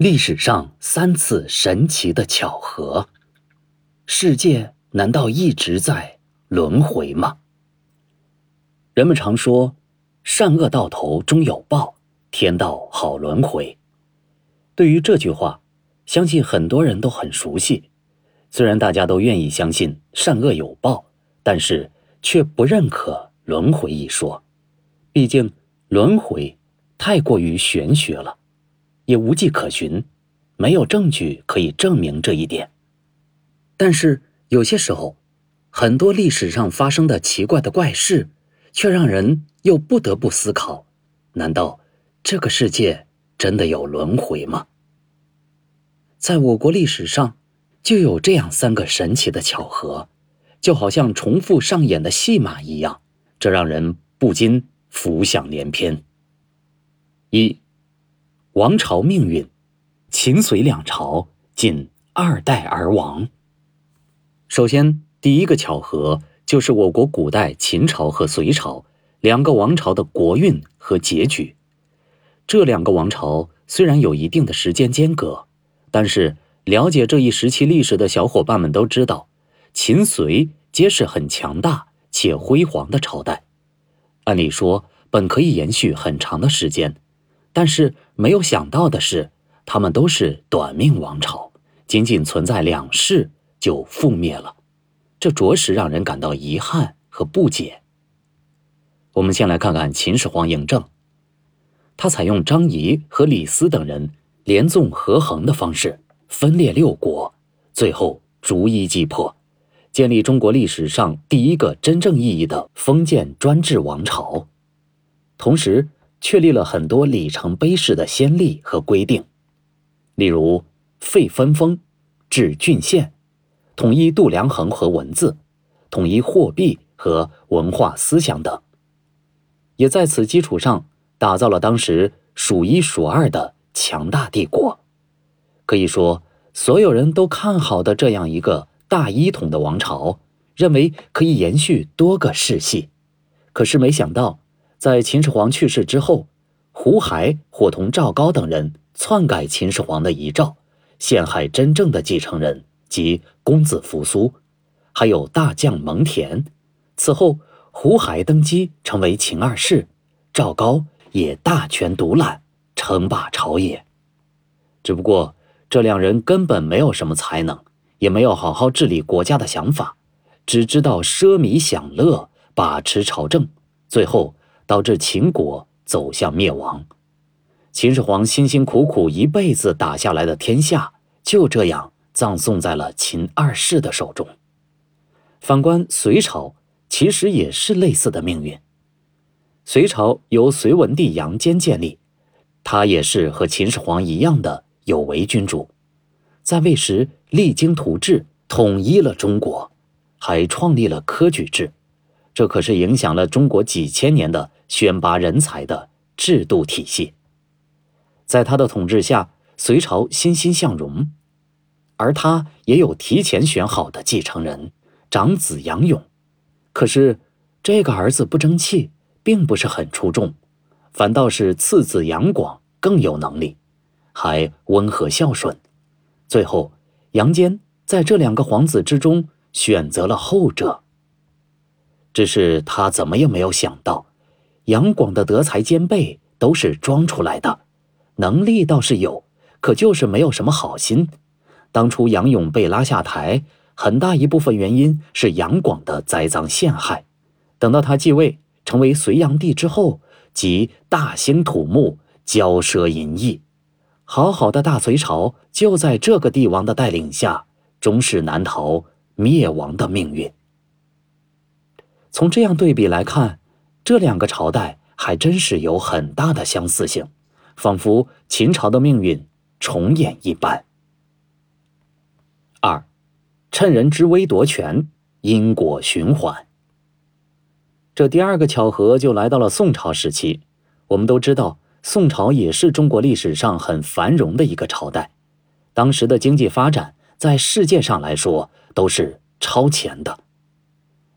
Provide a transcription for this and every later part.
历史上三次神奇的巧合，世界难道一直在轮回吗？人们常说，善恶到头终有报，天道好轮回。对于这句话，相信很多人都很熟悉。虽然大家都愿意相信善恶有报，但是却不认可轮回一说。毕竟轮回太过于玄学了。也无迹可寻，没有证据可以证明这一点。但是有些时候，很多历史上发生的奇怪的怪事，却让人又不得不思考：难道这个世界真的有轮回吗？在我国历史上，就有这样三个神奇的巧合，就好像重复上演的戏码一样，这让人不禁浮想联翩。一。王朝命运，秦隋两朝仅二代而亡。首先，第一个巧合就是我国古代秦朝和隋朝两个王朝的国运和结局。这两个王朝虽然有一定的时间间隔，但是了解这一时期历史的小伙伴们都知道，秦隋皆是很强大且辉煌的朝代。按理说，本可以延续很长的时间。但是没有想到的是，他们都是短命王朝，仅仅存在两世就覆灭了，这着实让人感到遗憾和不解。我们先来看看秦始皇嬴政，他采用张仪和李斯等人连纵合横的方式，分裂六国，最后逐一击破，建立中国历史上第一个真正意义的封建专制王朝，同时。确立了很多里程碑式的先例和规定，例如废分封、治郡县、统一度量衡和文字、统一货币和文化思想等，也在此基础上打造了当时数一数二的强大帝国。可以说，所有人都看好的这样一个大一统的王朝，认为可以延续多个世系，可是没想到。在秦始皇去世之后，胡亥伙同赵高等人篡改秦始皇的遗诏，陷害真正的继承人即公子扶苏，还有大将蒙恬。此后，胡亥登基成为秦二世，赵高也大权独揽，称霸朝野。只不过，这两人根本没有什么才能，也没有好好治理国家的想法，只知道奢靡享乐，把持朝政，最后。导致秦国走向灭亡，秦始皇辛辛苦苦一辈子打下来的天下，就这样葬送在了秦二世的手中。反观隋朝，其实也是类似的命运。隋朝由隋文帝杨坚建立，他也是和秦始皇一样的有为君主，在位时励精图治，统一了中国，还创立了科举制。这可是影响了中国几千年的选拔人才的制度体系。在他的统治下，隋朝欣欣向荣，而他也有提前选好的继承人，长子杨勇。可是这个儿子不争气，并不是很出众，反倒是次子杨广更有能力，还温和孝顺。最后，杨坚在这两个皇子之中选择了后者。只是他怎么也没有想到，杨广的德才兼备都是装出来的，能力倒是有，可就是没有什么好心。当初杨勇被拉下台，很大一部分原因是杨广的栽赃陷害。等到他继位成为隋炀帝之后，即大兴土木，骄奢淫逸，好好的大隋朝就在这个帝王的带领下，终是难逃灭亡的命运。从这样对比来看，这两个朝代还真是有很大的相似性，仿佛秦朝的命运重演一般。二，趁人之危夺权，因果循环。这第二个巧合就来到了宋朝时期。我们都知道，宋朝也是中国历史上很繁荣的一个朝代，当时的经济发展在世界上来说都是超前的。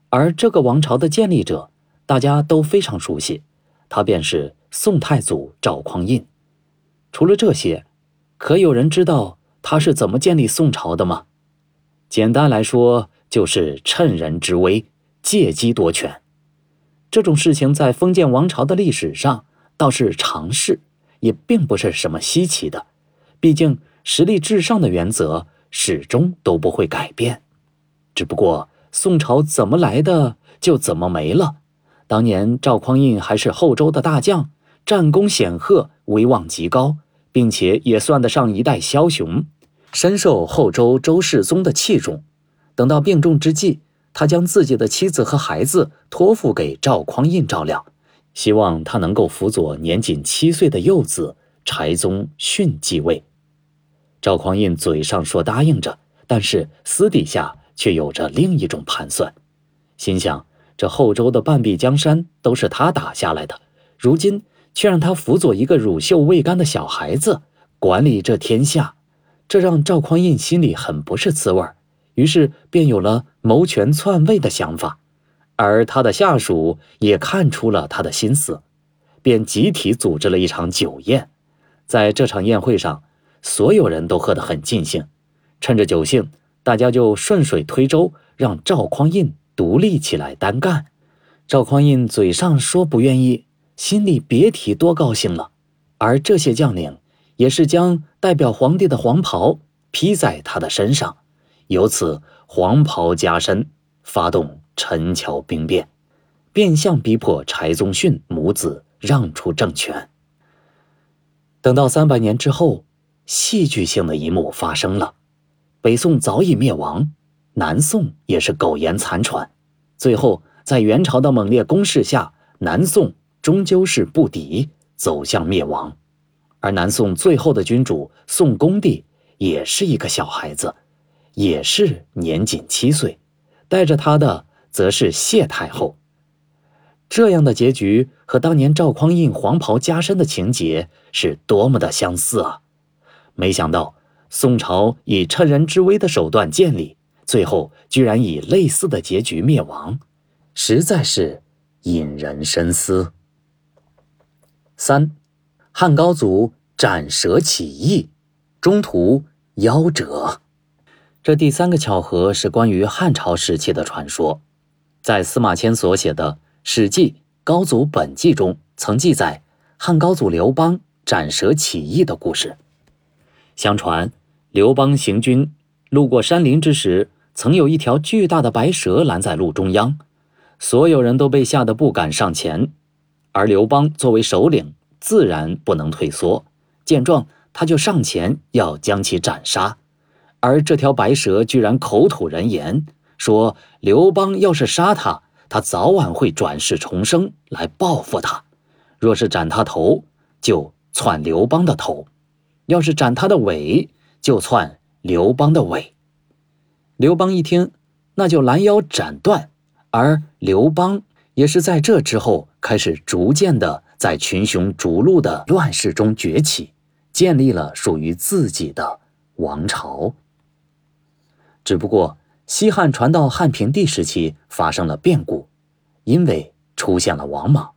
而这个王朝的建立者，大家都非常熟悉，他便是宋太祖赵匡胤。除了这些，可有人知道他是怎么建立宋朝的吗？简单来说，就是趁人之危，借机夺权。这种事情在封建王朝的历史上倒是常事，也并不是什么稀奇的。毕竟实力至上的原则始终都不会改变。只不过宋朝怎么来的，就怎么没了。当年赵匡胤还是后周的大将，战功显赫，威望极高，并且也算得上一代枭雄，深受后周周世宗的器重。等到病重之际，他将自己的妻子和孩子托付给赵匡胤照料，希望他能够辅佐年仅七岁的幼子柴宗训继位。赵匡胤嘴上说答应着，但是私底下却有着另一种盘算，心想。这后周的半壁江山都是他打下来的，如今却让他辅佐一个乳臭未干的小孩子管理这天下，这让赵匡胤心里很不是滋味于是便有了谋权篡位的想法。而他的下属也看出了他的心思，便集体组织了一场酒宴。在这场宴会上，所有人都喝得很尽兴，趁着酒兴，大家就顺水推舟，让赵匡胤。独立起来单干，赵匡胤嘴上说不愿意，心里别提多高兴了。而这些将领也是将代表皇帝的黄袍披在他的身上，由此黄袍加身，发动陈桥兵变，变相逼迫柴宗训母子让出政权。等到三百年之后，戏剧性的一幕发生了：北宋早已灭亡。南宋也是苟延残喘，最后在元朝的猛烈攻势下，南宋终究是不敌，走向灭亡。而南宋最后的君主宋恭帝也是一个小孩子，也是年仅七岁，带着他的则是谢太后。这样的结局和当年赵匡胤黄袍加身的情节是多么的相似啊！没想到宋朝以趁人之危的手段建立。最后居然以类似的结局灭亡，实在是引人深思。三，汉高祖斩蛇起义，中途夭折。这第三个巧合是关于汉朝时期的传说，在司马迁所写的《史记·高祖本纪》中曾记载汉高祖刘邦斩蛇起义的故事。相传刘邦行军路过山林之时。曾有一条巨大的白蛇拦在路中央，所有人都被吓得不敢上前，而刘邦作为首领，自然不能退缩。见状，他就上前要将其斩杀，而这条白蛇居然口吐人言，说刘邦要是杀他，他早晚会转世重生来报复他；若是斩他头，就篡刘邦的头；要是斩他的尾，就篡刘邦的尾。刘邦一听，那就拦腰斩断。而刘邦也是在这之后开始逐渐的在群雄逐鹿的乱世中崛起，建立了属于自己的王朝。只不过西汉传到汉平帝时期发生了变故，因为出现了王莽。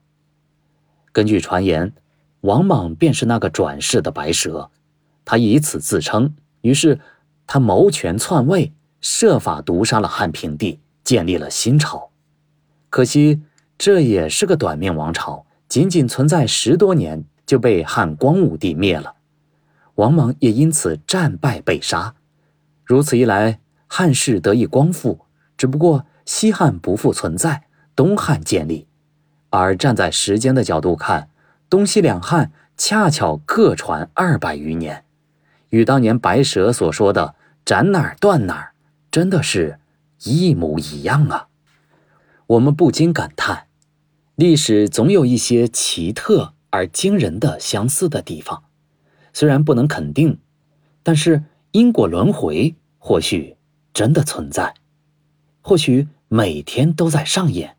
根据传言，王莽便是那个转世的白蛇，他以此自称，于是他谋权篡位。设法毒杀了汉平帝，建立了新朝。可惜这也是个短命王朝，仅仅存在十多年就被汉光武帝灭了。王莽也因此战败被杀。如此一来，汉室得以光复。只不过西汉不复存在，东汉建立。而站在时间的角度看，东西两汉恰巧各传二百余年，与当年白蛇所说的“斩哪儿断哪儿”。真的是一模一样啊！我们不禁感叹，历史总有一些奇特而惊人的相似的地方。虽然不能肯定，但是因果轮回或许真的存在，或许每天都在上演。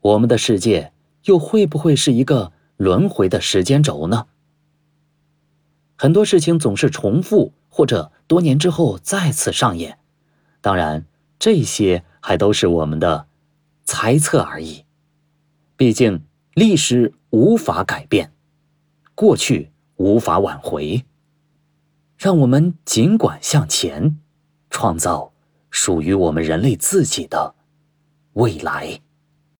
我们的世界又会不会是一个轮回的时间轴呢？很多事情总是重复，或者多年之后再次上演。当然，这些还都是我们的猜测而已。毕竟历史无法改变，过去无法挽回。让我们尽管向前，创造属于我们人类自己的未来。